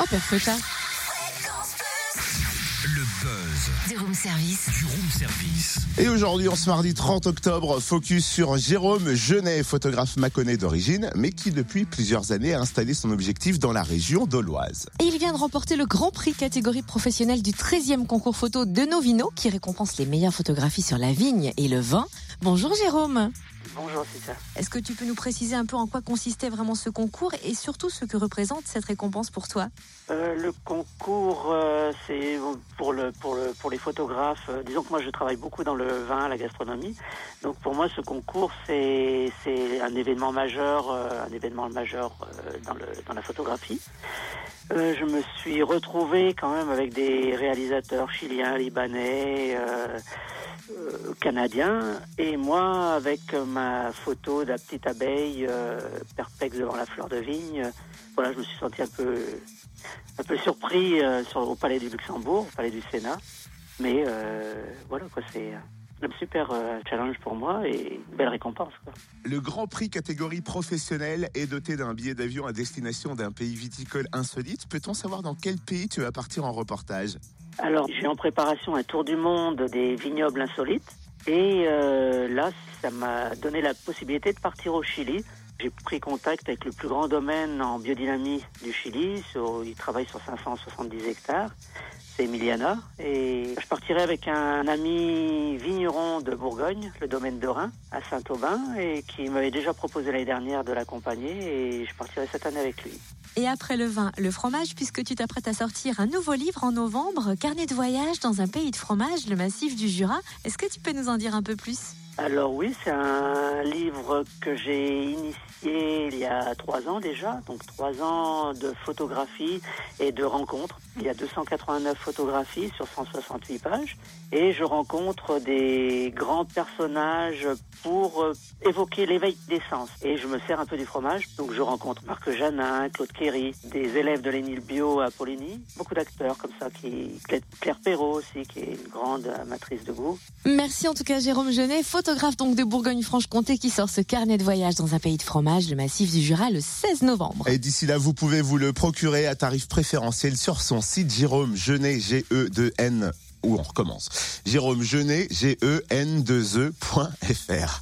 Oh, perfect. Le buzz Du room service. du room service. Et aujourd'hui, en ce mardi 30 octobre, focus sur Jérôme Genet, photographe maconnais d'origine, mais qui depuis plusieurs années a installé son objectif dans la région d'Auloise. Et il vient de remporter le grand prix catégorie professionnelle du 13e concours photo de Novino, qui récompense les meilleures photographies sur la vigne et le vin. Bonjour Jérôme. Bonjour, c'est ça. Est-ce que tu peux nous préciser un peu en quoi consistait vraiment ce concours et surtout ce que représente cette récompense pour toi? Euh, le concours, euh, c'est pour le pour le pour les photographes. euh, disons que moi, je travaille beaucoup dans le vin, la gastronomie. Donc pour moi, ce concours, c'est c'est un événement majeur, un événement majeur dans le dans la photographie. Euh, je me suis retrouvé quand même avec des réalisateurs chiliens, libanais. euh, euh, canadiens et moi avec ma photo de la petite abeille perplexe devant la fleur de vigne voilà je me suis senti un peu un peu surpris sur, au palais du Luxembourg au palais du Sénat mais voilà quoi c'est super euh, challenge pour moi et une belle récompense quoi. Le Grand Prix catégorie professionnelle est doté d'un billet d'avion à destination d'un pays viticole insolite. Peut-on savoir dans quel pays tu vas partir en reportage? Alors, j'ai en préparation un tour du monde des vignobles insolites. Et euh, là, ça m'a donné la possibilité de partir au Chili. J'ai pris contact avec le plus grand domaine en biodynamie du Chili. Sur, il travaille sur 570 hectares. C'est Emiliana. Et je partirai avec un ami vigneron de Bourgogne, le domaine de Rhin, à Saint-Aubin, et qui m'avait déjà proposé l'année dernière de l'accompagner. Et je partirai cette année avec lui. Et après le vin, le fromage, puisque tu t'apprêtes à sortir un nouveau livre en novembre, Carnet de voyage dans un pays de fromage, le massif du Jura. Est-ce que tu peux nous en dire un peu plus? Alors oui, c'est un livre que j'ai initié il y a trois ans déjà, donc trois ans de photographie et de rencontres. Il y a 289 photographies sur 168 pages et je rencontre des grands personnages pour euh, évoquer l'éveil des sens. Et je me sers un peu du fromage, donc je rencontre Marc Janin, Claude Kéry, des élèves de l'Énil Bio à Poligny, beaucoup d'acteurs comme ça, qui Claire- Claire Perrault aussi, qui est une grande amatrice de goût. Merci en tout cas Jérôme Genet, photographe donc de Bourgogne-Franche-Comté qui sort ce carnet de voyage dans un pays de fromage, le massif du Jura, le 16 novembre. Et d'ici là, vous pouvez vous le procurer à tarif préférentiel sur son site Jérôme Genet, G-E-2-N, où on recommence. Jérôme Genet, G-E-N-2-E.fr.